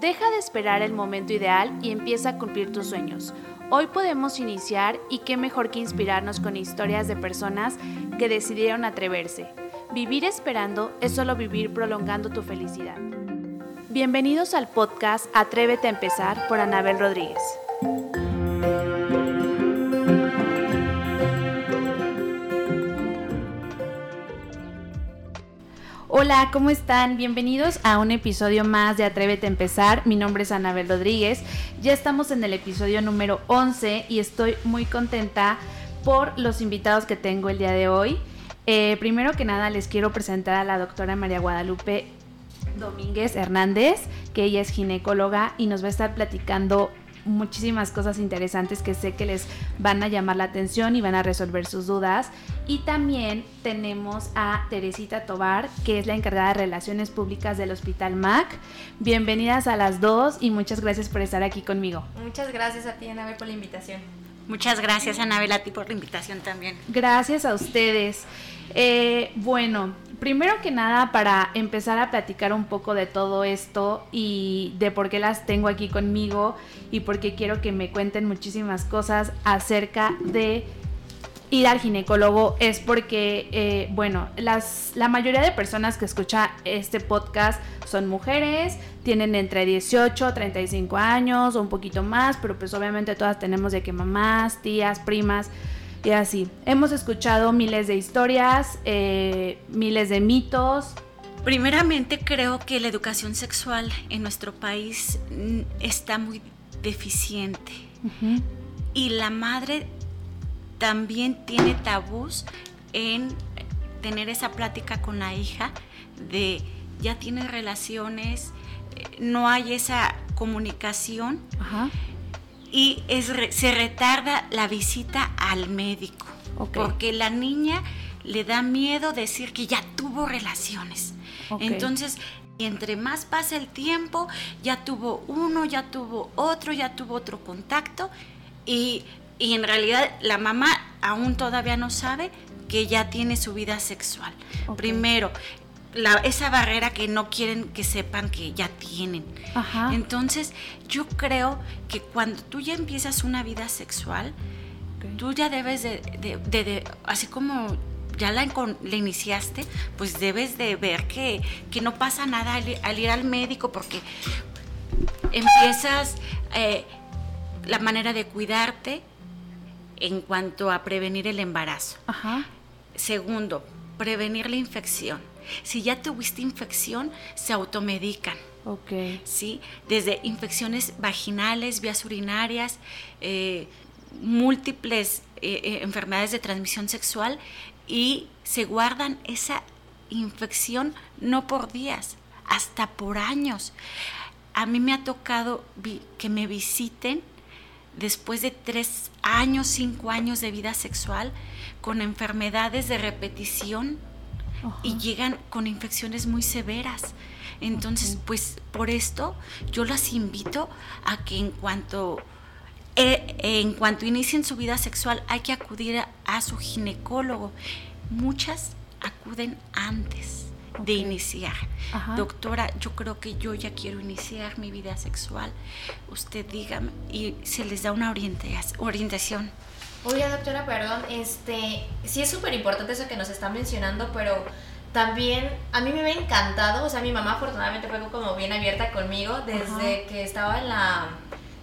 Deja de esperar el momento ideal y empieza a cumplir tus sueños. Hoy podemos iniciar y qué mejor que inspirarnos con historias de personas que decidieron atreverse. Vivir esperando es solo vivir prolongando tu felicidad. Bienvenidos al podcast Atrévete a empezar por Anabel Rodríguez. Hola, ¿cómo están? Bienvenidos a un episodio más de Atrévete a empezar. Mi nombre es Anabel Rodríguez. Ya estamos en el episodio número 11 y estoy muy contenta por los invitados que tengo el día de hoy. Eh, primero que nada les quiero presentar a la doctora María Guadalupe Domínguez Hernández, que ella es ginecóloga y nos va a estar platicando muchísimas cosas interesantes que sé que les van a llamar la atención y van a resolver sus dudas. Y también tenemos a Teresita Tobar, que es la encargada de Relaciones Públicas del Hospital MAC. Bienvenidas a las dos y muchas gracias por estar aquí conmigo. Muchas gracias a ti, Anabel, por la invitación. Muchas gracias, Anabel, a ti por la invitación también. Gracias a ustedes. Eh, bueno, primero que nada, para empezar a platicar un poco de todo esto y de por qué las tengo aquí conmigo y por qué quiero que me cuenten muchísimas cosas acerca de ir al ginecólogo es porque, eh, bueno, las, la mayoría de personas que escucha este podcast son mujeres, tienen entre 18, 35 años o un poquito más, pero pues obviamente todas tenemos de que mamás, tías, primas y así. Hemos escuchado miles de historias, eh, miles de mitos. Primeramente creo que la educación sexual en nuestro país mm, está muy deficiente. Y la madre también tiene tabús en tener esa plática con la hija de ya tiene relaciones, eh, no hay esa comunicación. Ajá y es, se retarda la visita al médico. Porque la niña le da miedo decir que ya tuvo relaciones. Entonces, entre más pasa el tiempo, ya tuvo uno, ya tuvo otro, ya tuvo otro contacto y, y en realidad la mamá aún todavía no sabe que ya tiene su vida sexual. Primero, esa barrera que no quieren que sepan que ya tienen. Entonces, yo creo que cuando tú ya empiezas una vida sexual, tú ya debes de, así como ya la, iniciaste, pues debes de ver que, no pasa nada al, ir al médico porque empiezas eh, la manera de cuidarte en cuanto a prevenir el embarazo. Segundo, prevenir la infección. Si ya tuviste infección, se automedican. Ok. ¿Sí? Desde infecciones vaginales, vías urinarias, eh, múltiples eh, eh, enfermedades de transmisión sexual y se guardan esa infección no por días, hasta por años. A mí me ha tocado que me visiten después de tres años, cinco años de vida sexual con enfermedades de repetición y llegan con infecciones muy severas. Entonces, pues por esto yo las invito a que en cuanto eh, en cuanto inicien su vida sexual hay que acudir a, su ginecólogo. Muchas acuden antes de iniciar. Doctora, yo creo que yo ya quiero iniciar mi vida sexual. Usted dígame y se les da una orientación. Oye, doctora, perdón, este, sí es súper importante eso que nos está mencionando, pero también a mí me ha encantado, o sea, mi mamá afortunadamente fue como bien abierta conmigo desde que estaba en la,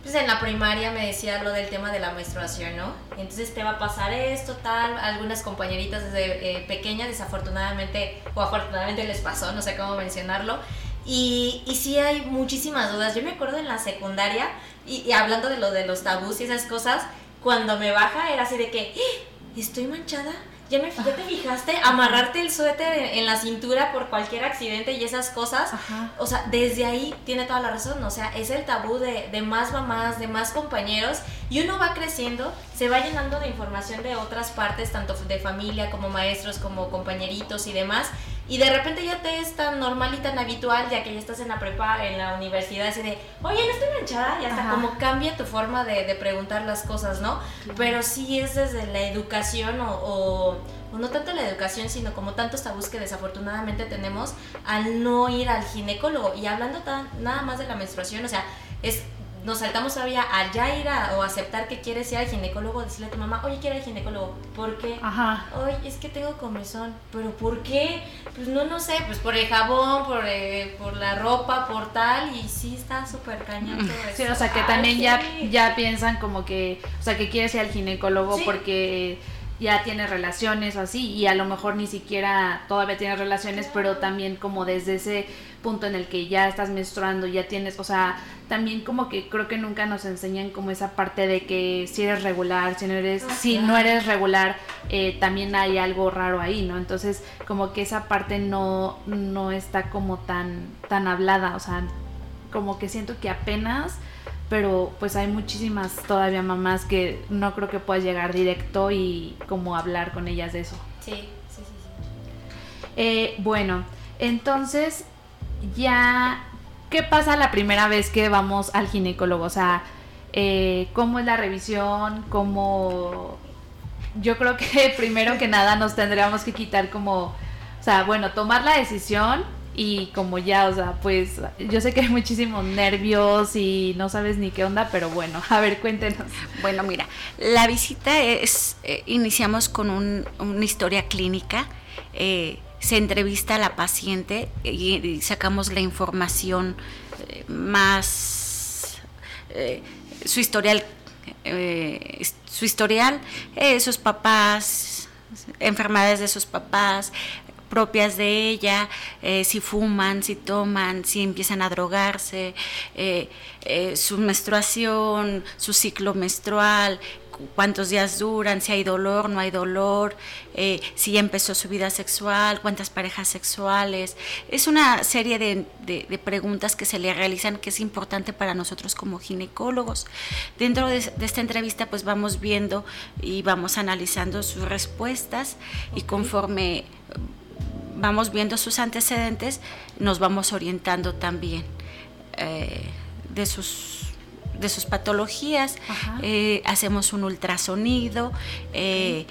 pues en la primaria me decía lo del tema de la menstruación, ¿no? Entonces te va a pasar esto, tal, algunas compañeritas desde eh, pequeñas desafortunadamente o afortunadamente les pasó, no sé cómo mencionarlo. Y, y sí hay muchísimas dudas. Yo me acuerdo en la secundaria, y, y hablando de lo de los tabús y esas cosas, cuando me baja era así de que, ¡Ah! ¿estoy manchada? ¿Ya, me, ¿Ya te fijaste? Amarrarte el suéter en, la cintura por cualquier accidente y esas cosas. O sea, desde ahí tiene toda la razón. O sea, es el tabú de, de, más mamás, de más compañeros. Y uno va creciendo se va llenando de información de otras partes, tanto de familia como maestros, como compañeritos y demás. Y de repente ya te es tan normal y tan habitual, ya que ya estás en la prepa, en la universidad, así de, oye, no estoy manchada, y hasta como cambia tu forma de, de preguntar las cosas, ¿no? Pero sí es desde la educación o, o, o, no tanto la educación, sino como tantos tabús que desafortunadamente tenemos al no ir al ginecólogo. Y hablando tan, nada más de la menstruación, o sea, es nos saltamos todavía a ya ir a, o aceptar que quieres ir al ginecólogo, decirle a tu mamá, oye, quiero ir al ginecólogo. ¿Por qué? Ajá. Oye, es que tengo comezón. ¿Pero por qué? Pues no, no sé, pues por el jabón, por, eh, por la ropa, por tal, y sí está súper cañón todo eso. Sí, o sea, que también ya, ya piensan como que, o sea, que quieres ir al ginecólogo Sí. porque ya tienes relaciones o así, y a lo mejor ni siquiera todavía tienes relaciones, pero también como desde ese punto en el que ya estás menstruando, ya tienes, o sea, también como que creo que nunca nos enseñan como esa parte de que si eres regular, si no eres, Ah, si no eres regular, eh, también hay algo raro ahí, ¿no? Entonces, como que esa parte no, no está como tan, tan hablada, o sea, como que siento que apenas, pero pues hay muchísimas todavía mamás que no creo que puedas llegar directo y como hablar con ellas de eso. Sí, sí, sí. sí. Eh, bueno, entonces ya, ¿qué pasa la primera vez que vamos al ginecólogo? O sea, eh, ¿cómo es la revisión? ¿Cómo...? Yo creo que primero que nada nos tendríamos que quitar como, o sea, bueno, tomar la decisión y como ya, o sea, pues yo sé que hay muchísimos nervios y no sabes ni qué onda, pero bueno, a ver, cuéntenos. Bueno, mira, la visita es, eh, iniciamos con un- una historia clínica, eh, se entrevista a la paciente y, sacamos la información eh, más, su historial, su historial, sus papás, enfermedades de sus papás, propias de ella, eh, si fuman, si toman, si empiezan a drogarse, eh, eh, su menstruación, su ciclo menstrual, cu- cuántos días duran, si hay dolor, no hay dolor, si ya empezó su vida sexual, cuántas parejas sexuales. Es una serie de, de- de preguntas que se le realizan que es importante para nosotros como ginecólogos. Dentro de, de esta entrevista pues vamos viendo y vamos analizando sus respuestas y conforme vamos viendo sus antecedentes, nos vamos orientando también eh, de sus de sus patologías, eh, hacemos un ultrasonido, eh,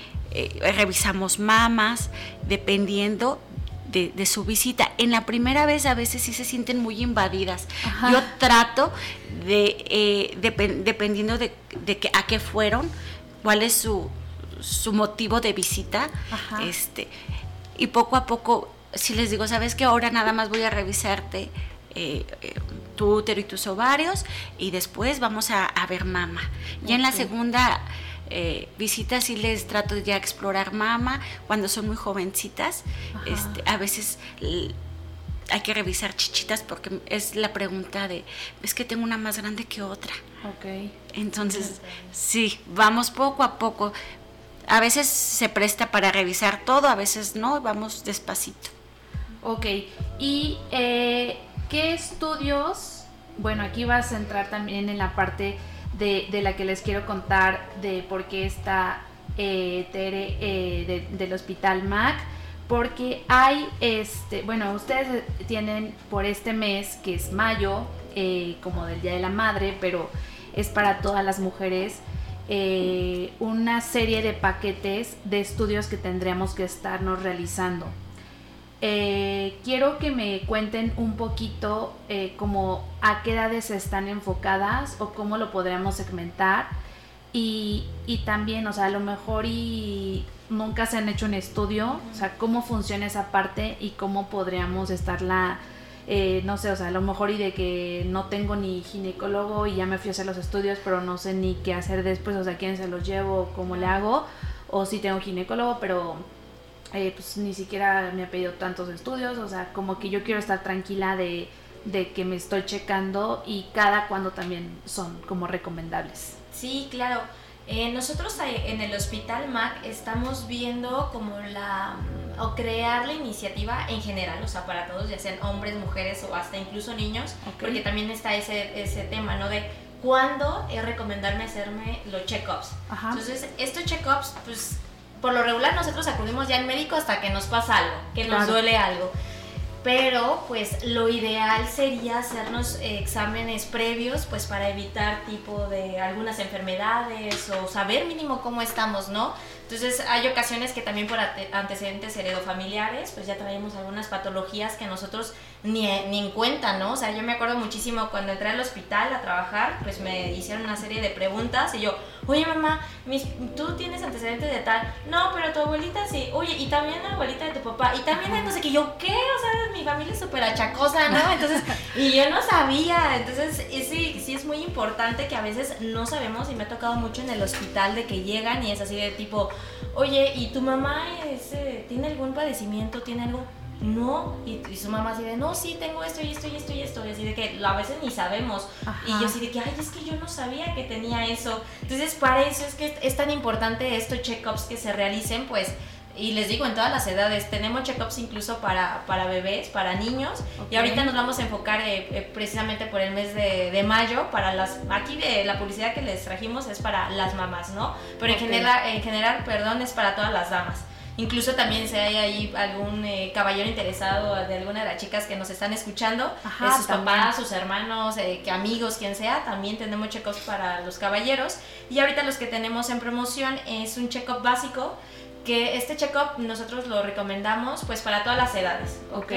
revisamos mamas, dependiendo de, de su visita. En la primera vez a veces sí se sienten muy invadidas. Ajá. Yo trato de, depen- dependiendo de, de que- a qué fueron, cuál es su, su motivo de visita, Ajá. este, y poco a poco, si les digo, sabes que ahora nada más voy a revisarte eh, eh, tu útero y tus ovarios y después vamos a, a ver mama. Ya en la segunda eh, visita sí les trato ya explorar mama cuando son muy jovencitas. Este, a veces hay que revisar chichitas porque es la pregunta de, es que tengo una más grande que otra. Ok. Entonces, sí, vamos poco a poco. A veces se presta para revisar todo, a veces no, vamos despacito. Ok, y eh, ¿qué estudios? Bueno, aquí vas a entrar también en la parte de, de la que les quiero contar de por qué está eh, Tere eh, de- del Hospital MAC. Porque hay, este, bueno, ustedes tienen por este mes, que es mayo, eh, como del Día de la Madre, pero es para todas las mujeres, eh, una serie de paquetes de estudios que tendríamos que estarnos realizando. Eh, quiero que me cuenten un poquito eh, a qué edades están enfocadas o cómo lo podríamos segmentar y, y también, o sea, a lo mejor y nunca se han hecho un estudio, o sea, cómo funciona esa parte y cómo podríamos estarla, eh, no sé, o sea, a lo mejor y de que no tengo ni ginecólogo y ya me fui a hacer los estudios, pero no sé ni qué hacer después, o sea, quién se los llevo, cómo le hago, o si tengo ginecólogo, pero eh, pues ni siquiera me ha pedido tantos estudios, o sea, como que yo quiero estar tranquila de, de que me estoy checando y cada cuando también son como recomendables. Sí, claro. Eh, nosotros en el Hospital MAC estamos viendo como la o crear la iniciativa en general, o sea, para todos, ya sean hombres, mujeres o hasta incluso niños, porque también está ese, ese tema, ¿no? De cuándo es recomendarme hacerme los check-ups. Entonces, estos check-ups, pues por lo regular nosotros acudimos ya al médico hasta que nos pasa algo, que nos duele algo. Pero pues lo ideal sería hacernos exámenes previos pues para evitar tipo de algunas enfermedades o saber mínimo cómo estamos, ¿no? Entonces hay ocasiones que también por antecedentes heredofamiliares pues ya traemos algunas patologías que nosotros ni, ni en cuenta, ¿no? O sea, yo me acuerdo muchísimo cuando entré al hospital a trabajar, pues me hicieron una serie de preguntas y yo, oye mamá, tú tienes antecedentes de tal, no, pero tu abuelita sí, oye, y también la abuelita de tu papá, y también entonces que yo, ¿qué? O sea, mi familia es súper achacosa, ¿no? Entonces, y yo no sabía, entonces sí, sí es muy importante que a veces no sabemos y me ha tocado mucho en el hospital de que llegan y es así de tipo, oye, ¿y tu mamá eh, tiene algún padecimiento, tiene algo? No, y, su mamá así de, no, sí, tengo esto y esto y esto y esto, y así de que a veces ni sabemos, y yo así de que, ay, es que yo no sabía que tenía eso, entonces para eso es que es tan importante estos check-ups que se realicen, pues, y les digo, en todas las edades, tenemos check-ups incluso para, para bebés, para niños, y ahorita nos vamos a enfocar eh, eh, precisamente por el mes de, de, mayo, para las, aquí de la publicidad que les trajimos es para las mamás, ¿no? Pero en, general, en general, perdón, es para todas las damas. Incluso también si hay ahí algún eh, caballero interesado de alguna de las chicas que nos están escuchando, sus papás, sus hermanos, eh, que amigos, quien sea, también tenemos check-ups para los caballeros. Y ahorita los que tenemos en promoción es un check-up básico que este check-up nosotros lo recomendamos pues para todas las edades, ¿ok?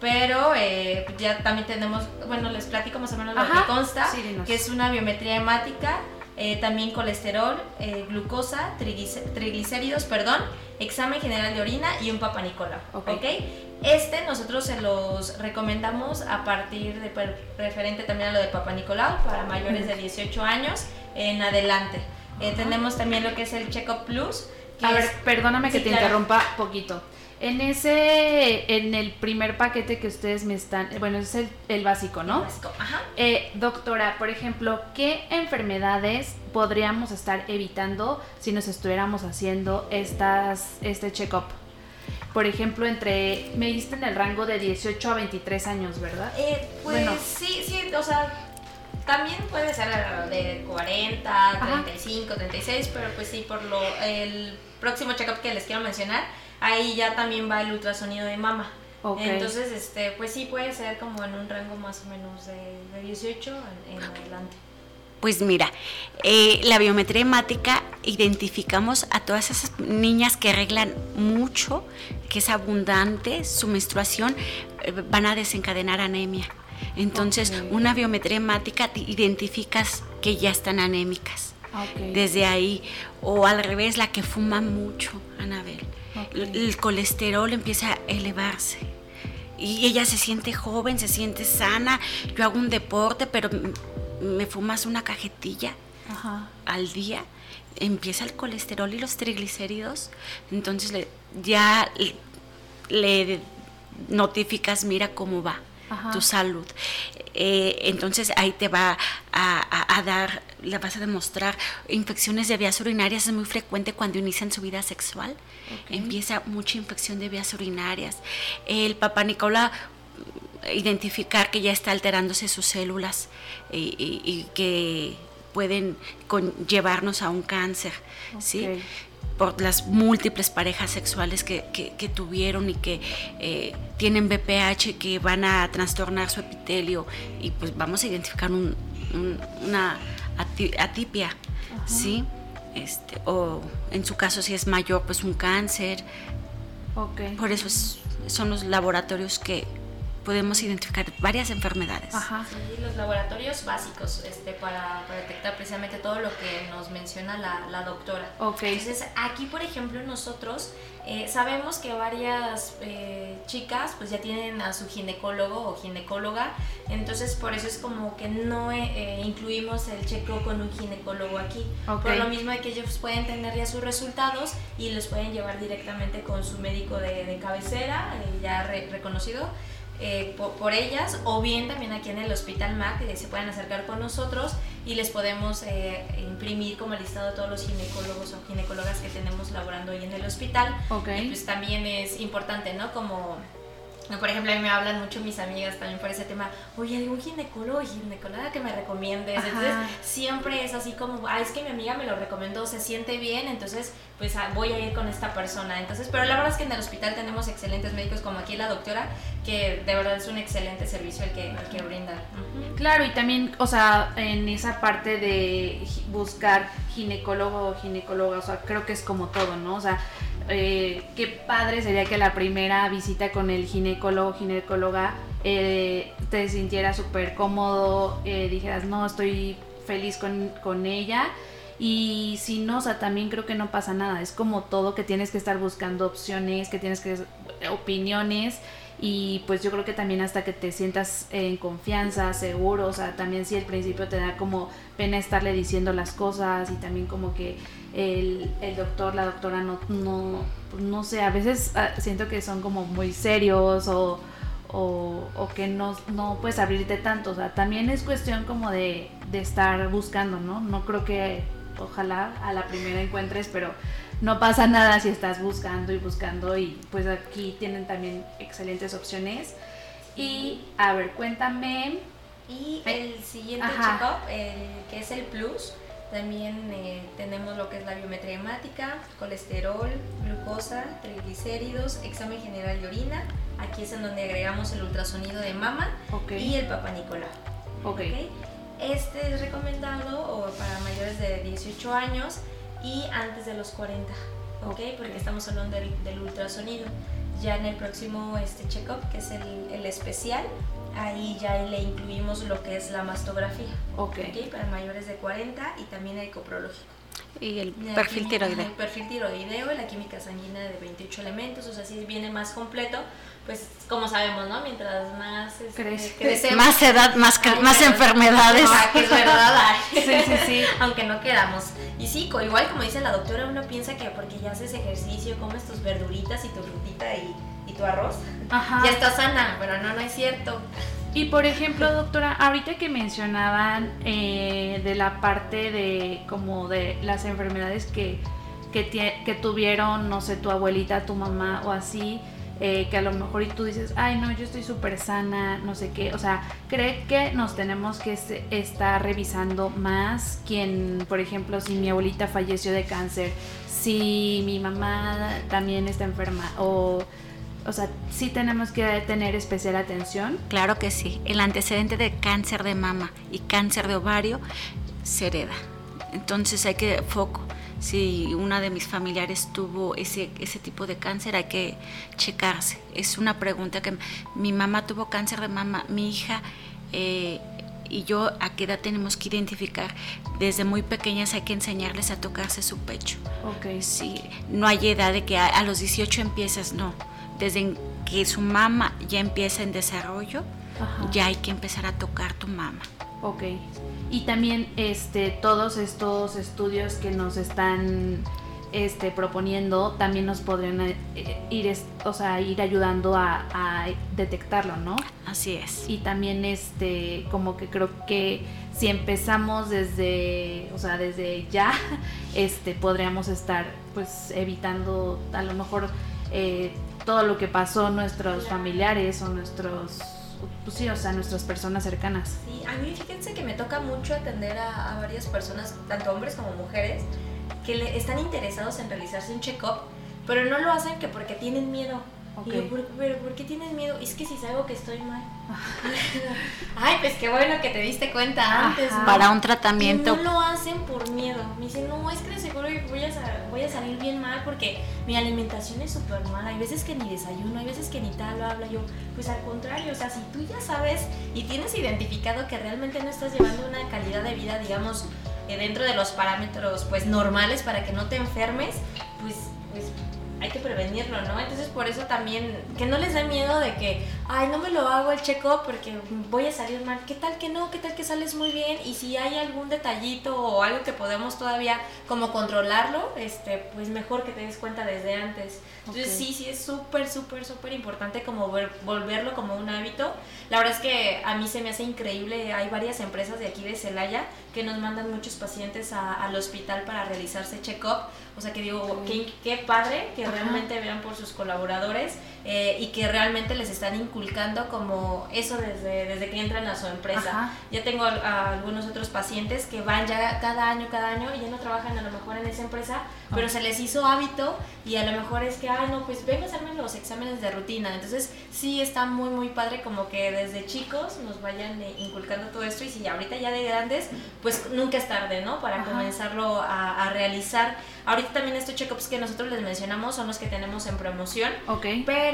Pero eh, ya también tenemos, bueno, les platico más o menos lo que consta, que es una biometría hemática, eh, también colesterol, eh, glucosa, triglicéridos, perdón, examen general de orina y un Papa Okay. Este nosotros se los recomendamos a partir de referente también a lo de Papa Nicolau para mayores de 18 años en adelante. Eh, tenemos también lo que es el Check-up Plus. A ver, perdóname que te interrumpa poquito. En ese, en el primer paquete que ustedes me están, bueno, es el, el básico, ¿no? El básico, ajá. Eh, doctora, por ejemplo, ¿qué enfermedades podríamos estar evitando si nos estuviéramos haciendo estas, este check-up? Por ejemplo, entre, me diste en el rango de 18 a 23 años, ¿verdad? Eh, pues sí, sí, o sea, también puede ser de 40, 35, 36, pero pues sí, por lo, el próximo check-up que les quiero mencionar ahí ya también va el ultrasonido de mama. Entonces, este, pues sí puede ser como en un rango más o menos de, 18 en, adelante. Pues mira, eh, la biometría hemática identificamos a todas esas niñas que arreglan mucho, que es abundante su menstruación, eh, van a desencadenar anemia. Entonces, una biometría hemática identificas que ya están anémicas. Desde ahí, o al revés, la que fuma mucho, Anabel el colesterol empieza a elevarse. Y ella se siente joven, se siente sana. Yo hago un deporte, pero me fumas una cajetilla al día. Empieza el colesterol y los triglicéridos. Entonces ya le notificas, mira cómo va tu salud. Eh, entonces ahí te va a, dar, le vas a demostrar infecciones de vías urinarias. Es muy frecuente cuando inician su vida sexual. Empieza mucha infección de vías urinarias. El papá Nicola identificar que ya está alterándose sus células y, que pueden llevarnos a un cáncer, ¿sí? Por las múltiples parejas sexuales que, tuvieron y que eh, tienen BPH que van a trastornar su epitelio y pues vamos a identificar una atipia, ¿sí? Este, o en su caso si es mayor pues un cáncer. Por eso son los laboratorios que, podemos identificar varias enfermedades. Ajá. Sí, los laboratorios básicos este, para, detectar precisamente todo lo que nos menciona la, doctora. Ok. Entonces, aquí, por ejemplo, nosotros eh, sabemos que varias eh, chicas pues ya tienen a su ginecólogo o ginecóloga, entonces por eso es como que no eh, incluimos el checo con un ginecólogo aquí. Por lo mismo de que ellos pueden tener ya sus resultados y los pueden llevar directamente con su médico de, cabecera, ya reconocido. Eh, por, ellas o bien también aquí en el Hospital MAC se pueden acercar con nosotros y les podemos eh, imprimir como listado de todos los ginecólogos o ginecólogas que tenemos laborando hoy en el hospital. Okay. Y pues también es importante, ¿no? Como por ejemplo, a mí me hablan mucho mis amigas también por ese tema, oye, algún ginecólogo ginecóloga que me recomiendes. Entonces, siempre es así como, ah, es que mi amiga me lo recomendó, se siente bien, entonces, pues ah, voy a ir con esta persona. Entonces, pero la verdad es que en el hospital tenemos excelentes médicos, como aquí la doctora, que de verdad es un excelente servicio el que, el que brinda. Claro, y también, o sea, en esa parte de buscar ginecólogo o ginecóloga, o sea, creo que es como todo, ¿no? O sea, eh, qué padre sería que la primera visita con el ginecólogo ginecóloga eh, te sintiera súper cómodo, eh, dijeras, no, estoy feliz con, con, ella. Y si no, o sea, también creo que no pasa nada. Es como todo que tienes que estar buscando opciones, que tienes que opiniones y pues yo creo que también hasta que te sientas en confianza, seguro, o sea, también si al principio te da como pena estarle diciendo las cosas y también como que el, el doctor, la doctora no, no, no sé, a veces ah, siento que son como muy serios o, o, o, que no, no puedes abrirte tanto, o sea, también es cuestión como de, de estar buscando, ¿no? No creo que ojalá a la primera encuentres, pero no pasa nada si estás buscando y buscando y pues aquí tienen también excelentes opciones. Y a ver, cuéntame. Y el siguiente check-up, que es el Plus, también eh, tenemos lo que es la biometría hemática, colesterol, glucosa, triglicéridos, examen general de orina. Aquí es en donde agregamos el ultrasonido de mama y el papá Nicolau. Okay. Este es recomendado para mayores de 18 años y antes de los 40, ¿ok? Porque estamos hablando del, ultrasonido. Ya en el próximo este check-up, que es el, especial, ahí ya le incluimos lo que es la mastografía, ¿ok? Para mayores de 40 y también el coprológico. Y el perfil tiroideo. El perfil tiroideo, la química sanguínea de 28 elementos, o sea, si viene más completo, pues como sabemos, ¿no? Mientras más este, crecemos, más edad, más, más enfermedades. Que es verdad. sí, sí, sí. Aunque no quedamos. Y sí, igual como dice la doctora, uno piensa que porque ya haces ejercicio, comes tus verduritas y tu frutita y, y tu arroz, ya estás sana, pero no, no es cierto. Y por ejemplo, doctora, ahorita que mencionaban eh, de la parte de como de las enfermedades que, que, que tuvieron, no sé, tu abuelita, tu mamá o así, eh, que a lo mejor y tú dices, ay no, yo estoy súper sana, no sé qué, o sea, cree que nos tenemos que estar revisando más quien, por ejemplo, si mi abuelita falleció de cáncer, si mi mamá también está enferma o... O sea, sí tenemos que tener especial atención. Claro que sí. El antecedente de cáncer de mama y cáncer de ovario se hereda. Entonces hay que foco si una de mis familiares tuvo ese, ese tipo de cáncer, hay que checarse. Es una pregunta que mi mamá tuvo cáncer de mama, mi hija eh, y yo a qué edad tenemos que identificar. Desde muy pequeñas hay que enseñarles a tocarse su pecho. Ok. Sí, no hay edad de que a, los 18 empiezas, no. Desde que su mamá ya empieza en desarrollo, ya hay que empezar a tocar tu mama. Ok. Y también este, todos estos estudios que nos están este, proponiendo también nos podrían eh, ir, o sea, ir ayudando a, detectarlo, ¿no? Así es. Y también este, como que creo que si empezamos desde, o sea, desde ya, este, podríamos estar pues evitando a lo mejor eh, todo lo que pasó nuestros familiares o nuestros pues sí, o sea, nuestras personas cercanas. Sí, a mí fíjense que me toca mucho atender a, varias personas, tanto hombres como mujeres, que le, están interesados en realizarse un check-up, pero no lo hacen que porque tienen miedo. Pero ¿por qué tienes miedo? Es que si salgo que estoy mal. Ay, pues qué bueno que te diste cuenta antes. Para un tratamiento. no lo hacen por miedo. Me dicen, no, es que de seguro voy a, voy a salir bien mal porque mi alimentación es súper mala. Hay veces que ni desayuno, hay veces que ni tal lo habla yo. Pues al contrario, o sea, si tú ya sabes y tienes identificado que realmente no estás llevando una calidad de vida, digamos, eh, dentro de los parámetros pues normales para que no te enfermes, pues, pues hay que prevenirlo, ¿no? Entonces por eso también, que no les dé miedo de que, ay, no me lo hago el check-up porque voy a salir mal. ¿Qué tal que no? ¿Qué tal que sales muy bien? Y si hay algún detallito o algo que podemos todavía como controlarlo, este, pues mejor que te des cuenta desde antes. Entonces sí, sí es súper, súper, súper importante como volverlo como un hábito. La verdad es que a mí se me hace increíble, hay varias empresas de aquí de Celaya que nos mandan muchos pacientes al hospital para realizarse check-up. O sea que digo, qué, qué, padre que realmente vean por sus colaboradores eh, y que realmente les están inculcando como eso desde, desde que entran a su empresa. Ya tengo algunos otros pacientes que van ya cada año, cada año y ya no trabajan a lo mejor en esa empresa, pero se les hizo hábito y a lo mejor es que, ah, no, pues vengo a hacerme los exámenes de rutina. Entonces sí está muy, muy padre como que desde chicos nos vayan eh, inculcando todo esto y si ahorita ya de grandes, pues nunca es tarde, ¿no? Para comenzarlo a, a realizar. Ahorita también estos check-ups que nosotros les mencionamos son los que tenemos en promoción. Ok. Pero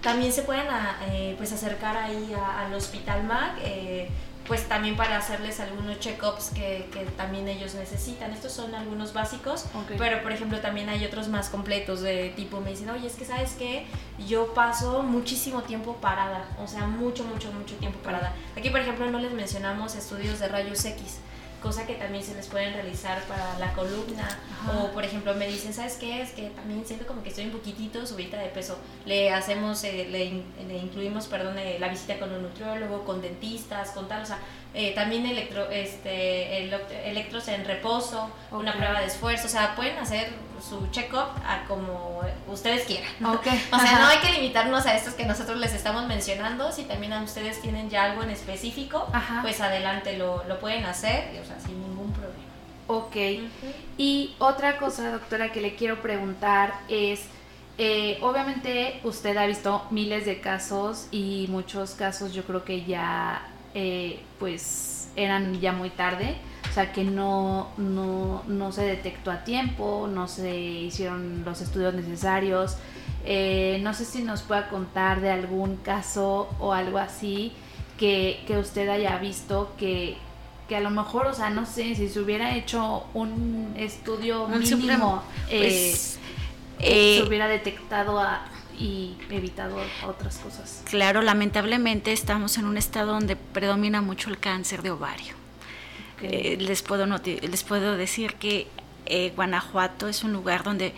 también se pueden ah, eh, pues acercar ahí al Hospital MAC. Eh, pues también para hacerles algunos check-ups que, que, también ellos necesitan. Estos son algunos básicos, pero por ejemplo también hay otros más completos de tipo, me dicen, oye, es que sabes que yo paso muchísimo tiempo parada, o sea, mucho, mucho, mucho tiempo parada. Aquí por ejemplo no les mencionamos estudios de rayos X cosa que también se les pueden realizar para la columna. O, por ejemplo, me dicen, ¿sabes qué? Es que también siento como que estoy un poquitito subida de peso. Le hacemos, eh, le, incluimos, perdón, eh, la visita con un nutriólogo, con dentistas, con tal, o sea, eh, también electro, este, electros en reposo, una prueba de esfuerzo, o sea, pueden hacer su check-up a como ustedes quieran. Okay. o sea, no hay que limitarnos a estos que nosotros les estamos mencionando, si también a ustedes tienen ya algo en específico, pues adelante lo, lo, pueden hacer, o sea, sin ningún problema. Ok. Y otra cosa, doctora, que le quiero preguntar es... Eh, obviamente usted ha visto miles de casos y muchos casos yo creo que ya eh, pues eran ya muy tarde, o sea que no, no, se detectó a tiempo, no se hicieron los estudios necesarios. Eh, no sé si nos pueda contar de algún caso o algo así que, usted haya visto que, que a lo mejor, o sea, no sé, si se hubiera hecho un estudio mínimo, pues, eh, se hubiera detectado a, y evitado otras cosas. Claro, lamentablemente estamos en un estado donde predomina mucho el cáncer de ovario. Eh, les, puedo les puedo decir que eh, Guanajuato es un lugar donde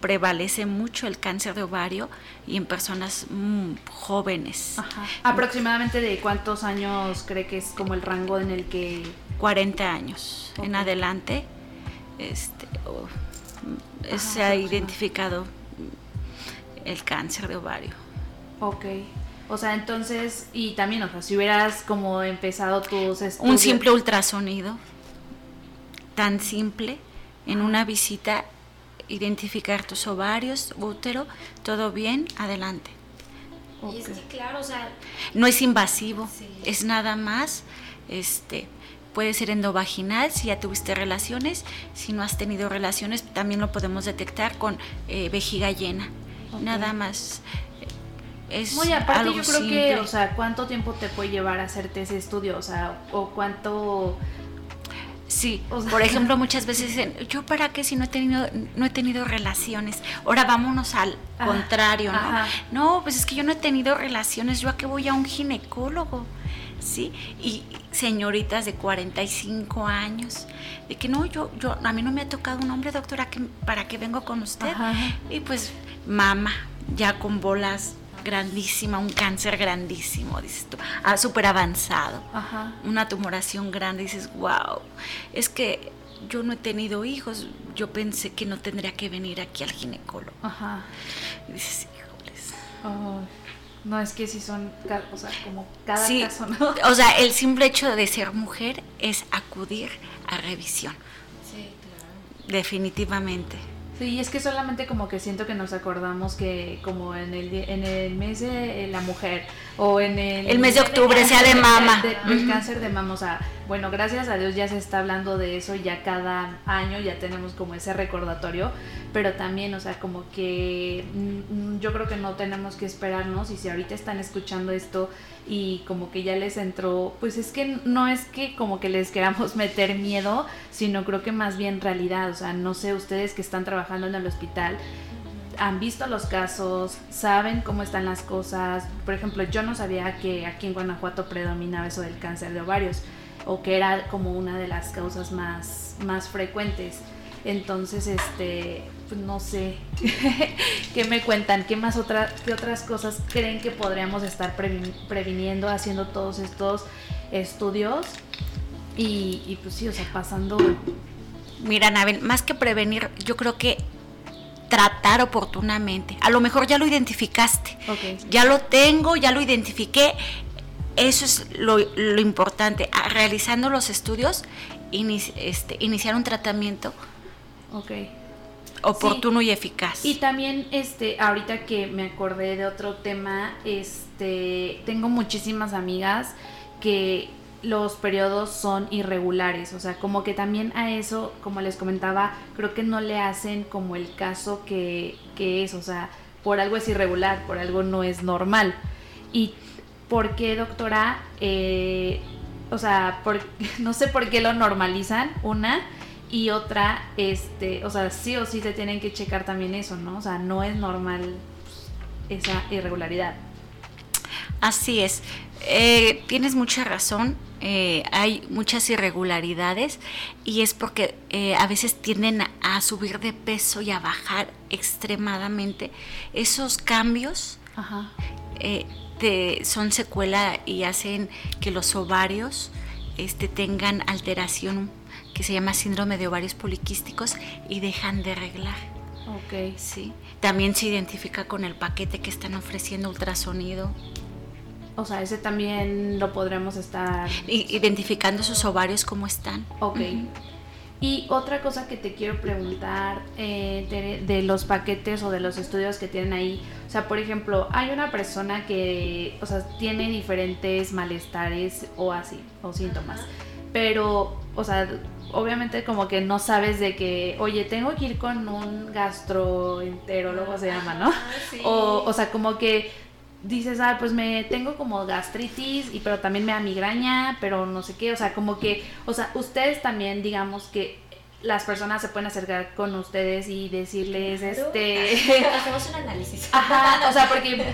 prevalece mucho el cáncer de ovario y en personas mm, jóvenes. ¿Aproximadamente de cuántos años cree que es como el rango en el que... 40 años en adelante este, se ha identificado el cáncer de ovario. Ok. O sea, entonces, y también, o sea, si hubieras como empezado tus estudios... Un simple ultrasonido, tan simple, en una visita, identificar tus ovarios, útero, todo bien, adelante. Y es que, claro, o sea... No es invasivo, es nada más, este, puede ser endovaginal si ya tuviste relaciones, si no has tenido relaciones, también lo podemos detectar con eh, vejiga llena. Nada más. Es Muy aparte, yo creo que, o sea, ¿cuánto tiempo te puede llevar a hacerte ese estudio? O sea, o cuánto. Sí, por ejemplo, muchas veces dicen, yo para qué si no he tenido, no he tenido relaciones. Ahora vámonos al contrario, ¿no? No, pues es que yo no he tenido relaciones, yo a qué voy a un ginecólogo. ¿sí? Y señoritas de 45 años, de que no, yo, yo, a mí no me ha tocado un hombre, doctora, que, ¿para qué vengo con usted? Y pues mama, ya con bolas grandísima, un cáncer grandísimo, dices tú, ah, súper avanzado, una tumoración grande, dices, wow, es que yo no he tenido hijos, yo pensé que no tendría que venir aquí al ginecólogo. Ajá. Y dices, híjoles. no, es que si son, o sea, como cada caso, ¿no? O sea, el simple hecho de ser mujer es acudir a revisión. Sí, claro. Definitivamente. Sí, es que solamente como que siento que nos acordamos que como en el, en el mes de la mujer o en el... El mes de octubre, sea de mama. El cáncer de mama, o sea, bueno, gracias a Dios ya se está hablando de eso, ya cada año ya tenemos como ese recordatorio, pero también, o sea, como que mm, yo creo que no tenemos que esperarnos y si ahorita están escuchando esto y como que ya les entró, pues es que no es que como que les queramos meter miedo, sino creo que más bien realidad, o sea, no sé ustedes que están trabajando en el hospital, han visto los casos, saben cómo están las cosas. Por ejemplo, yo no sabía que aquí en Guanajuato predominaba eso del cáncer de ovarios o que era como una de las causas más, más frecuentes. Entonces, este, pues no sé, ¿qué me cuentan? ¿Qué más otras, qué otras cosas creen que podríamos estar previniendo haciendo todos estos estudios? Y, y pues sí, o sea, pasando... Mira, Anabel, más que prevenir, yo creo que tratar oportunamente. A lo mejor ya lo identificaste. Ya lo tengo, ya lo identifiqué. Eso es lo, importante. realizando los estudios, este, iniciar un tratamiento oportuno y eficaz. Y también, este, ahorita que me acordé de otro tema, este, tengo muchísimas amigas que los periodos son irregulares, o sea, como que también a eso, como les comentaba, creo que no le hacen como el caso que, que es, o sea, por algo es irregular, por algo no es normal. ¿Y por qué, doctora? Eh, o sea, por, no sé por qué lo normalizan, una, y otra, este, o sea, sí o sí se tienen que checar también eso, ¿no? O sea, no es normal pues, esa irregularidad. Así es. Eh, tienes mucha razón. Eh, hay muchas irregularidades y es porque eh, a veces tienden a, subir de peso y a bajar extremadamente. Esos cambios son secuela y hacen que los ovarios este, tengan alteración que se llama síndrome de ovarios poliquísticos y dejan de reglar. Ok. Sí. También se identifica con el paquete que están ofreciendo ultrasonido o sea, ese también lo podremos estar... Identificando sus ovarios cómo están. Ok. Y otra cosa que te quiero preguntar eh, de, los paquetes o de los estudios que tienen ahí, o sea, por ejemplo, hay una persona que, o sea, tiene diferentes malestares o así, o síntomas, pero, o sea, obviamente como que no sabes de que, oye, tengo que ir con un gastroenterólogo, se llama, ¿no? Ah, o, o sea, como que dices, ah, pues me tengo como gastritis, y pero también me da migraña, pero no sé qué, o sea, como que, o sea, ustedes también, digamos que las personas se pueden acercar con ustedes y decirles, este... Hacemos un análisis. Ajá, o sea, porque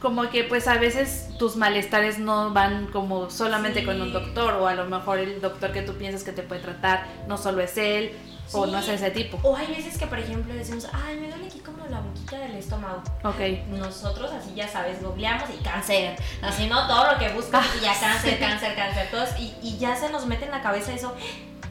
como que pues a veces tus malestares no van como solamente con un doctor o a lo mejor el doctor que tú piensas que te puede tratar no solo es él o no es ese tipo. O hay veces que por ejemplo decimos, ay, me duele aquí como la boquita del estómago. Ok. Nosotros así ya sabes, googleamos y cáncer. Así no todo lo que buscas y ya cáncer, cáncer, cáncer, todos. Y, y ya se nos mete en la cabeza eso,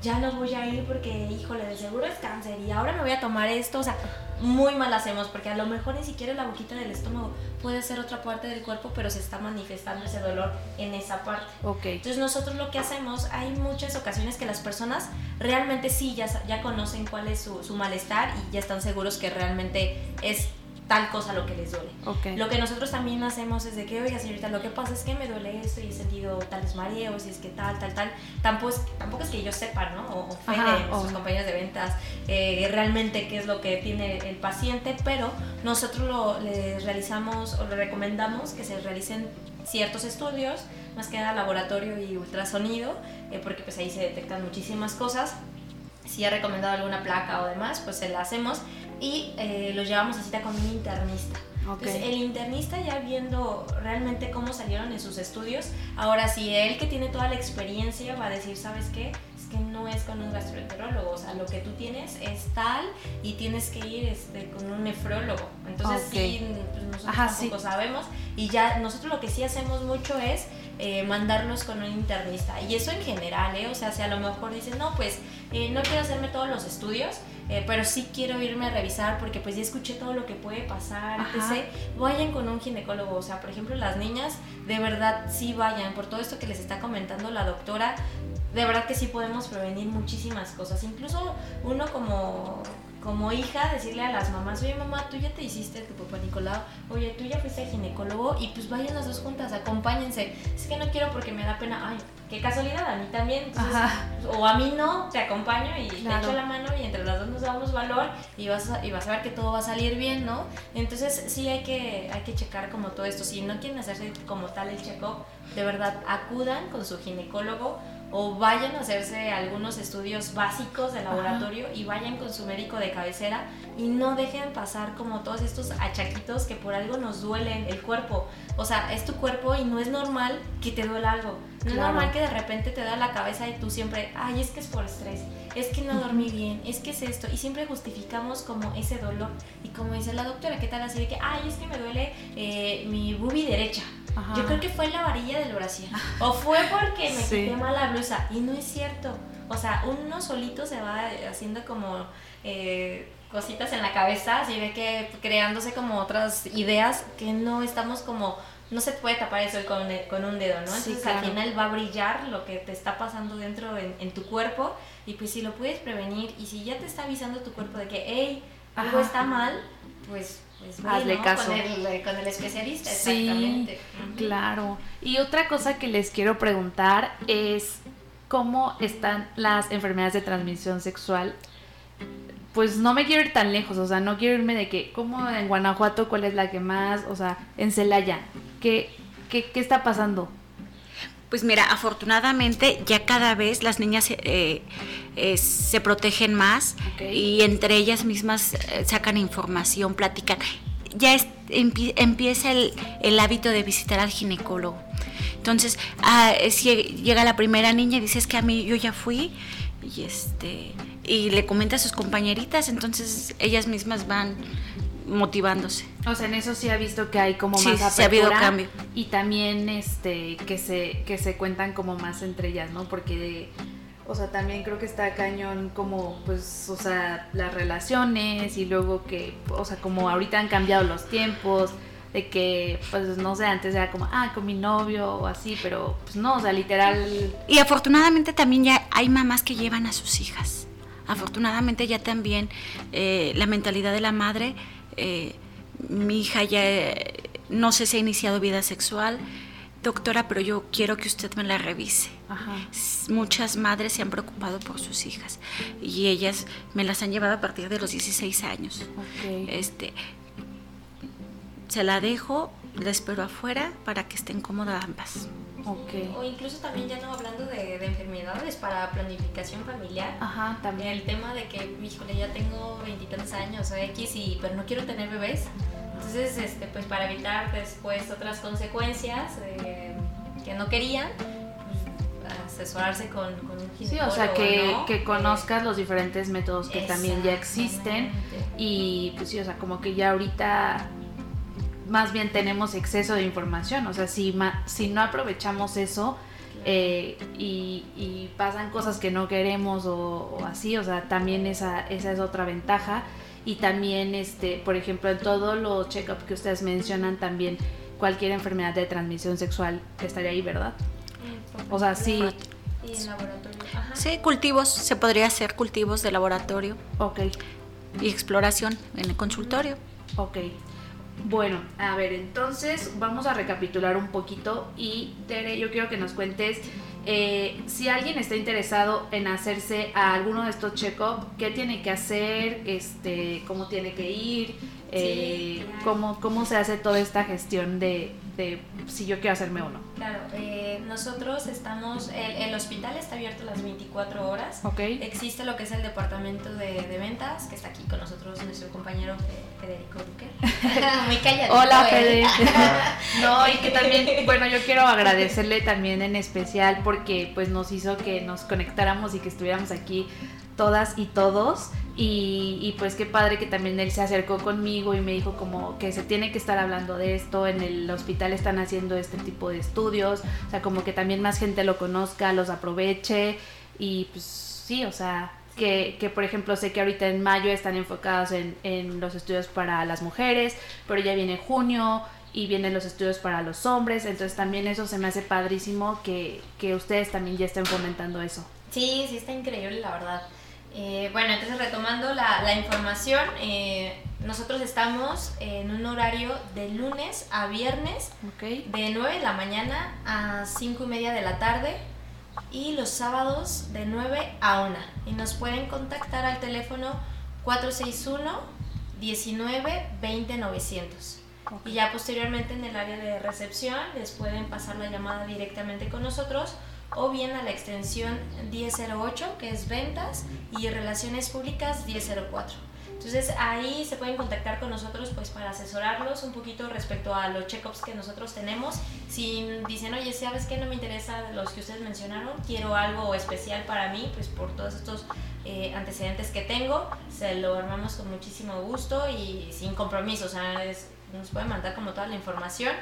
ya no voy a ir porque, híjole, de seguro es cáncer y ahora me voy a tomar esto. O sea, muy mal hacemos porque a lo mejor ni siquiera la boquita del estómago puede ser otra parte del cuerpo, pero se está manifestando ese dolor en esa parte. Ok. Entonces nosotros lo que hacemos, hay muchas ocasiones que las personas realmente sí ya, ya conocen cuál es su, su malestar y ya están seguros que realmente es tal cosa lo que les duele. Lo que nosotros también hacemos es de que, oiga señorita, lo que pasa es que me duele esto y he sentido tales mareos y es que tal, tal, tal. Tampoco es, tampoco es que yo sepa, ¿no? O, o sus compañeros de ventas, eh, realmente qué es lo que tiene el paciente, pero nosotros lo, les realizamos o le recomendamos que se realicen ciertos estudios, más que nada laboratorio y ultrasonido, eh, porque pues ahí se detectan muchísimas cosas. Si ha recomendado alguna placa o demás, pues se la hacemos y eh, los llevamos a cita con un internista. Entonces, el internista ya viendo realmente cómo salieron en sus estudios, ahora sí, él que tiene toda la experiencia va a decir, ¿sabes qué? Es que no es con un gastroenterólogo, o sea, lo que tú tienes es tal y tienes que ir este, con un nefrólogo. Entonces, sí, pues nosotros tampoco sabemos y ya nosotros lo que sí hacemos mucho es eh, mandarlos con un internista. Y eso en general, ¿eh? O sea, si a lo mejor dicen, no, pues eh, no quiero hacerme todos los estudios, eh, pero sí quiero irme a revisar porque pues ya escuché todo lo que puede pasar, etc. Vayan con un ginecólogo, o sea, por ejemplo, las niñas, de verdad sí vayan, por todo esto que les está comentando la doctora, de verdad que sí podemos prevenir muchísimas cosas. Incluso uno como como hija decirle a las mamás, oye mamá, tú ya te hiciste tu papá Nicolau, oye, tú ya fuiste ginecólogo y pues vayan las dos juntas, acompáñense. Es que no quiero porque me da pena, ay, qué casualidad, a mí también. o a mí no, te acompaño y te echo la mano y entre las dos nos damos valor y vas, a, y vas a ver que todo va a salir bien, ¿no? Entonces sí hay que, hay que checar como todo esto. Si no quieren hacerse como tal el check-up, de verdad acudan con su ginecólogo o vayan a hacerse algunos estudios básicos de laboratorio y vayan con su médico de cabecera y no dejen pasar como todos estos achaquitos que por algo nos duelen el cuerpo. O sea, es tu cuerpo y no es normal que te duela algo. No es normal que de repente te da la cabeza y tú siempre, ay, es que es por estrés, es que no dormí bien, es que es esto. Y siempre justificamos como ese dolor. Y como dice la doctora, ¿qué tal así de que, ay, es que me duele eh, mi bubi derecha? Yo creo que fue la varilla de la oración. O fue porque me quité mal la blusa. Y no es cierto. O sea, uno solito se va haciendo como eh, cositas en la cabeza, así ve que creándose como otras ideas que no estamos como no se puede tapar eso con, con un dedo, ¿no? Entonces al final va a brillar lo que te está pasando dentro en, tu cuerpo y pues si lo puedes prevenir y si ya te está avisando tu cuerpo de que, hey, algo está mal, pues Hazle caso. Con el, con el especialista, exactamente. claro. Y otra cosa que les quiero preguntar es cómo están las enfermedades de transmisión sexual. Pues no me quiero ir tan lejos, o sea, no quiero irme de que, como en Guanajuato, cuál es la que más, o sea, en Celaya, ¿qué, qué, qué está pasando? Pues mira, afortunadamente ya cada vez las niñas eh, eh, se protegen más y entre ellas mismas eh, sacan información, platican. Ya empieza el, hábito de visitar al ginecólogo. Entonces, ah, si llega la primera niña y dice, es que a mí yo ya fui y, este, y le comenta a sus compañeritas, entonces ellas mismas van motivándose. O sea, en eso sí ha visto que hay como más apertura. Sí, ha habido cambio. Y también este que se que se cuentan como más entre ellas, ¿no? Porque o sea, también creo que está cañón como pues, o sea, las relaciones y luego que, o sea, como ahorita han cambiado los tiempos de que, pues, no sé, antes era como, ah, con mi novio o así, pero pues no, o sea, literal. Y afortunadamente también ya hay mamás que llevan a sus hijas. Afortunadamente ya también eh, la mentalidad de la madre eh, mi hija ya no sé si ha iniciado vida sexual, doctora, pero yo quiero que usted me la revise. Muchas madres se han preocupado por sus hijas y ellas me las han llevado a partir de los 16 años. Este, se la dejo, la espero afuera para que estén cómodas ambas. O incluso también ya no hablando de, enfermedades para planificación familiar. Ajá, también. El tema de que, híjole, ya tengo veintitantos años o X, y, pero no quiero tener bebés. Entonces, este, pues para evitar después otras consecuencias eh, que no querían, pues, asesorarse con, con, un ginecólogo. Sí, o sea, que, que conozcas los diferentes métodos que también ya existen. Y pues sí, o sea, como que ya ahorita más bien tenemos exceso de información. O sea, si, si no aprovechamos eso eh, y, pasan cosas que no queremos o, así, o sea, también esa, esa es otra ventaja. Y también, este, por ejemplo, en todos los check-up que ustedes mencionan, también cualquier enfermedad de transmisión sexual estaría ahí, ¿verdad? O sea, sí. Y en laboratorio. Sí, cultivos, se podría hacer cultivos de laboratorio. Ok. Y exploración en el consultorio. Ok. Bueno, a ver, entonces vamos a recapitular un poquito y Tere, yo quiero que nos cuentes eh, si alguien está interesado en hacerse a alguno de estos check-up, qué tiene que hacer, este, cómo tiene que ir, eh, cómo, cómo se hace toda esta gestión de, si yo quiero hacerme uno. Claro, eh, nosotros estamos, el, hospital está abierto las 24 horas. Ok. Existe lo que es el departamento de, ventas, que está aquí con nosotros nuestro compañero Federico Duque. Muy callado. Hola, Fede. no, y que también, bueno, yo quiero agradecerle también en especial porque pues nos hizo que nos conectáramos y que estuviéramos aquí todas y todos. Y, pues qué padre que también él se acercó conmigo y me dijo como que se tiene que estar hablando de esto, en el hospital están haciendo este tipo de estudios, o sea, como que también más gente lo conozca, los aproveche y pues sí, o sea, que, que, por ejemplo sé que ahorita en mayo están enfocados en, en, los estudios para las mujeres, pero ya viene junio y vienen los estudios para los hombres, entonces también eso se me hace padrísimo que, que ustedes también ya estén fomentando eso. Sí, sí está increíble la verdad. Eh, bueno, entonces retomando la, información, eh, nosotros estamos en un horario de lunes a viernes, de 9 de la mañana a 5 y media de la tarde y los sábados de 9 a 1. Y nos pueden contactar al teléfono 461 19 20 900. Y ya posteriormente en el área de recepción les pueden pasar la llamada directamente con nosotros o bien a la extensión 1008 que es ventas y relaciones públicas 1004. Entonces ahí se pueden contactar con nosotros pues para asesorarlos un poquito respecto a los check-ups que nosotros tenemos. Si dicen, oye, ¿sabes qué? No me interesa los que ustedes mencionaron, quiero algo especial para mí, pues por todos estos eh, antecedentes que tengo, se lo armamos con muchísimo gusto y sin compromiso, o sea, nos pueden mandar como toda la información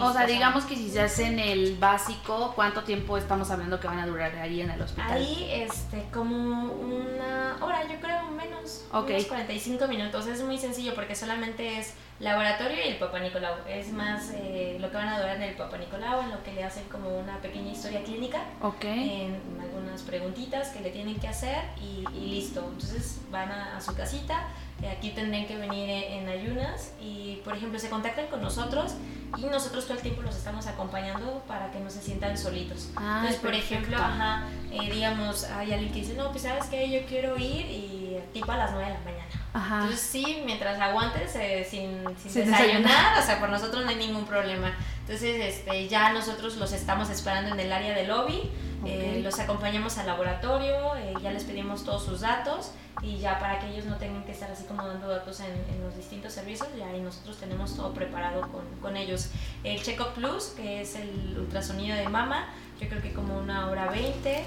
o sea, digamos que si se hacen el básico, ¿cuánto tiempo estamos hablando que van a durar ahí en el hospital? Ahí, este, como una hora, yo creo, menos. Okay. Unos 45 minutos. Es muy sencillo porque solamente es laboratorio y el Papa Nicolau. Es más eh, lo que van a durar en el Papa Nicolau, en lo que le hacen como una pequeña historia clínica. Ok. En algunas preguntitas que le tienen que hacer y, listo. Entonces van a su casita aquí tendrían que venir en, ayunas y, por ejemplo, se contactan con nosotros y nosotros todo el tiempo los estamos acompañando para que no se sientan solitos. Ah, Entonces, por ejemplo, ajá, eh, digamos, hay alguien que dice, no, pues sabes que yo quiero ir y tipo a las 9 de la mañana. Ajá. Entonces, sí, mientras aguantes eh, sin, sin, desayunar, o sea, por nosotros no hay ningún problema. Entonces, este, ya nosotros los estamos esperando en el área de lobby. Eh, los acompañamos al laboratorio, eh, ya les pedimos todos sus datos y ya para que ellos no tengan que estar así como dando datos en, los distintos servicios, ya ahí nosotros tenemos todo preparado con, con ellos. El Check-up Plus, que es el ultrasonido de mama, yo creo que como una hora 20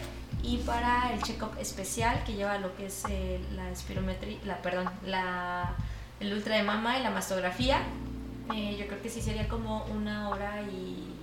y para el check-up especial que lleva lo que es eh, la espirometría, la, perdón, la, el ultra de mama y la mastografía, yo creo que sí sería como una hora y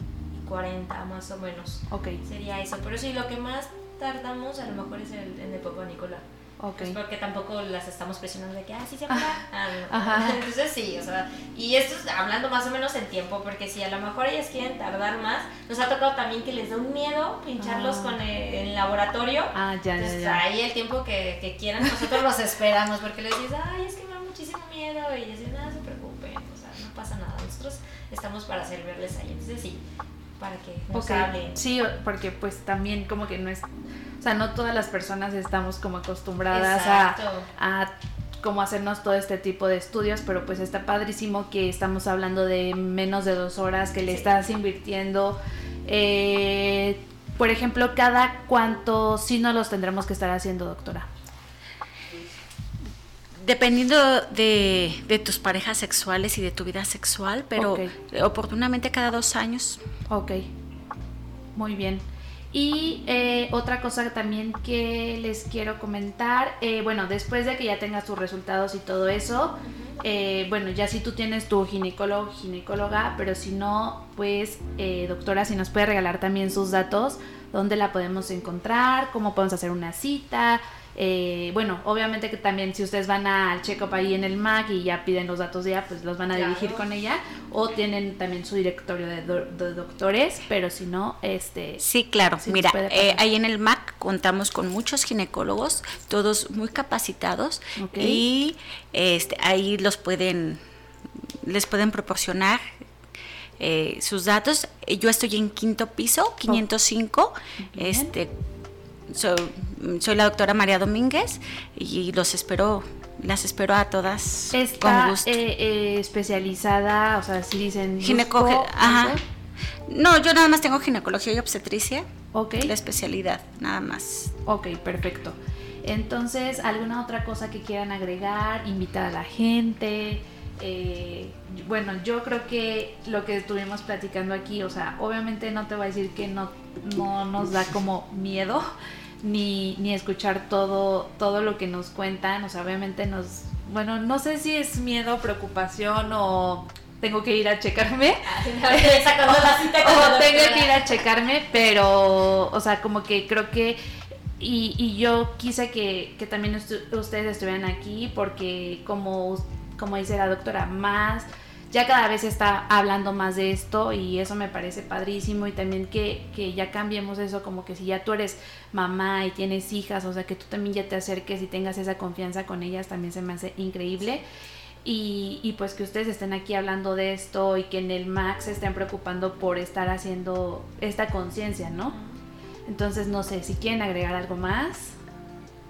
40 más o menos. Ok. Sería eso. Pero sí, lo que más tardamos a lo mejor es el, el de Papá Nicolás. Okay. Pues porque tampoco las estamos presionando de que, ah, sí se acuerda. Ah, Entonces sí, o sea, y esto es hablando más o menos en tiempo, porque si a lo mejor ellas quieren tardar más, nos ha tocado también que les da un miedo pincharlos ah. con el, laboratorio. Ah, ya, Entonces, ahí el tiempo que, que, quieran, nosotros los esperamos, porque les dices, ay, es que me da muchísimo miedo, y ellos dicen, nada, se preocupen, o sea, no pasa nada, nosotros estamos para servirles ahí. Entonces sí, para que nos Sí, porque pues también como que no es, o sea, no todas las personas estamos como acostumbradas a, a como hacernos todo este tipo de estudios, pero pues está padrísimo que estamos hablando de menos de dos horas que le estás invirtiendo. Eh, por ejemplo, cada cuánto sí no los tendremos que estar haciendo, doctora dependiendo de, tus parejas sexuales y de tu vida sexual, pero oportunamente cada dos años. Ok, muy bien. Y eh, otra cosa también que les quiero comentar, eh, bueno, después de que ya tengas tus resultados y todo eso, eh, bueno, ya si tú tienes tu ginecólogo, ginecóloga, pero si no, pues doctora, si nos puede regalar también sus datos, dónde la podemos encontrar, cómo podemos hacer una cita, eh, bueno, obviamente que también si ustedes van al check-up ahí en el MAC y ya piden los datos de ella, pues los van a dirigir con ella. O tienen también su directorio de, doctores, pero si no, este... Sí, claro. Mira, eh, ahí en el MAC contamos con muchos ginecólogos, todos muy capacitados. Y este, ahí los pueden, les pueden proporcionar eh, sus datos. Yo estoy en quinto piso, 505. Este soy, la doctora María Domínguez y los espero las espero a todas con gusto. Eh, eh, especializada, o sea, si dicen ginecología. No, yo nada más tengo ginecología y obstetricia. Ok. La especialidad, nada más. Ok, perfecto. Entonces, ¿alguna otra cosa que quieran agregar? Invitar a la gente. Eh, bueno, yo creo que lo que estuvimos platicando aquí, o sea, obviamente no te voy a decir que no, no nos da como miedo, ni, ni escuchar todo, todo lo que nos cuentan. O sea, obviamente nos, bueno, no sé si es miedo, preocupación o tengo que ir a checarme. o tengo que ir a checarme, pero, o sea, como que creo que... Y, y yo quise que, que también ustedes estuvieran aquí porque como, como dice la doctora, más ya cada vez se está hablando más de esto y eso me parece padrísimo y también que, que, ya cambiemos eso, como que si ya tú eres mamá y tienes hijas, o sea, que tú también ya te acerques y tengas esa confianza con ellas, también se me hace increíble. Y, y pues que ustedes estén aquí hablando de esto y que en el MAX se estén preocupando por estar haciendo esta conciencia, ¿no? Entonces, no sé, si quieren agregar algo más.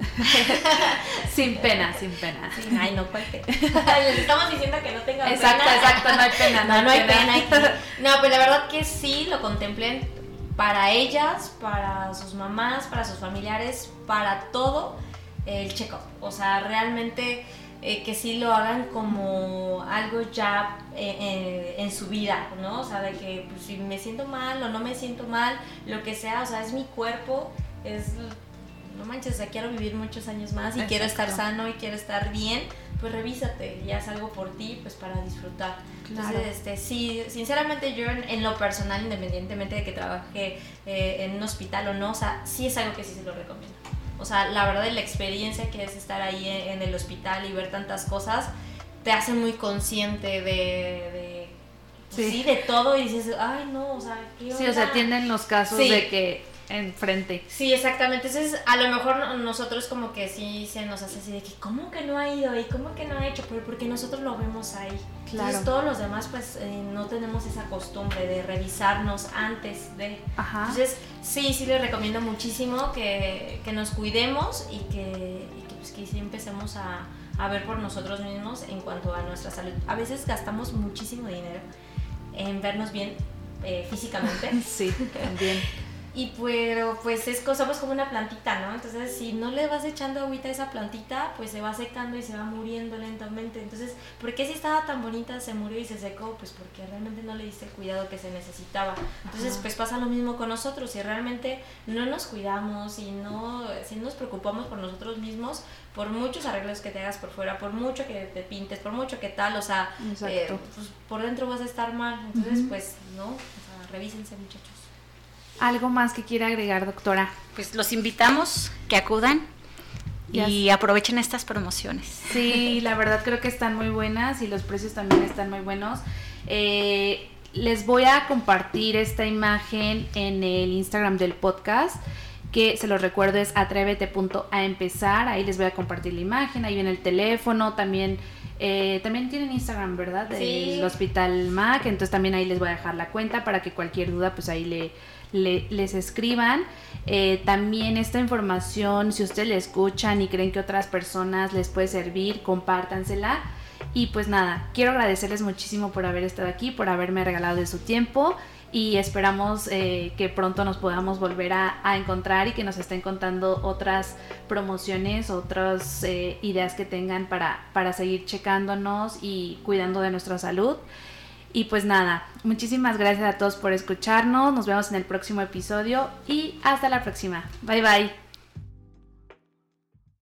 sin pena, sin pena. ay, no, ¿cuál pena? Les estamos diciendo que no tengan exacto, pena. Exacto, no hay pena. No, no, hay pena. No, pues la verdad que sí lo contemplen para ellas, para sus mamás, para sus familiares, para todo el check-up. O sea, realmente eh, que sí lo hagan como algo ya eh, en su vida, ¿no? O sea, de que pues, si me siento mal o no me siento mal, lo que sea, o sea, es mi cuerpo, es no manches, o quiero vivir muchos años más y quiero estar sano y quiero estar bien, pues revísate y haz algo por ti, pues para disfrutar. Entonces, este, sí, sinceramente yo en, lo personal, independientemente de que trabaje eh, en un hospital o no, o sea, sí es algo que sí se lo recomiendo. O sea, la verdad, la experiencia que es estar ahí en, el hospital y ver tantas cosas, te hace muy consciente de, de pues sí. de todo y dices, ay, no, o sea, ¿qué Sí, o sea, tienen los casos de que enfrente. Sí, exactamente. Entonces, a lo mejor nosotros como que sí se nos hace así de que, ¿cómo que no ha ido? ¿Y cómo que no ha hecho? Pero porque nosotros lo vemos ahí. Claro. Entonces, todos los demás, pues, eh, no tenemos esa costumbre de revisarnos antes de... Ajá. Entonces, sí, sí les recomiendo muchísimo que, que nos cuidemos y que, y que, pues, que sí empecemos a, a ver por nosotros mismos en cuanto a nuestra salud. A veces gastamos muchísimo dinero en vernos bien eh, físicamente. sí, bien. Y pero pues es somos como una plantita, ¿no? Entonces si no le vas echando agüita a esa plantita, pues se va secando y se va muriendo lentamente. Entonces, ¿por qué si estaba tan bonita se murió y se secó? Pues porque realmente no le diste el cuidado que se necesitaba. Entonces, pues pasa lo mismo con nosotros. Si realmente no nos cuidamos y no, si nos preocupamos por nosotros mismos, por muchos arreglos que te hagas por fuera, por mucho que te pintes, por mucho que tal, o sea, eh, pues, por dentro vas a estar mal. Entonces, pues no, o sea, revísense muchachos. ¿Algo más que quiera agregar, doctora? Pues los invitamos que acudan y aprovechen estas promociones. Sí, la verdad creo que están muy buenas y los precios también están muy buenos. Eh, les voy a compartir esta imagen en el Instagram del podcast que se los recuerdo es atrévete.aempezar, ahí les voy a compartir la imagen, ahí viene el teléfono, también eh, también tienen Instagram, ¿verdad? Del Hospital Mac, entonces también ahí les voy a dejar la cuenta para que cualquier duda pues ahí le, les escriban. Eh, también esta información, si ustedes la escuchan y creen que otras personas les puede servir, compártansela. Y pues nada, quiero agradecerles muchísimo por haber estado aquí, por haberme regalado de su tiempo y esperamos eh, que pronto nos podamos volver a, encontrar y que nos estén contando otras promociones, otras eh, ideas que tengan para, para seguir checándonos y cuidando de nuestra salud. Y pues nada, muchísimas gracias a todos por escucharnos. Nos vemos en el próximo episodio y hasta la próxima. Bye bye.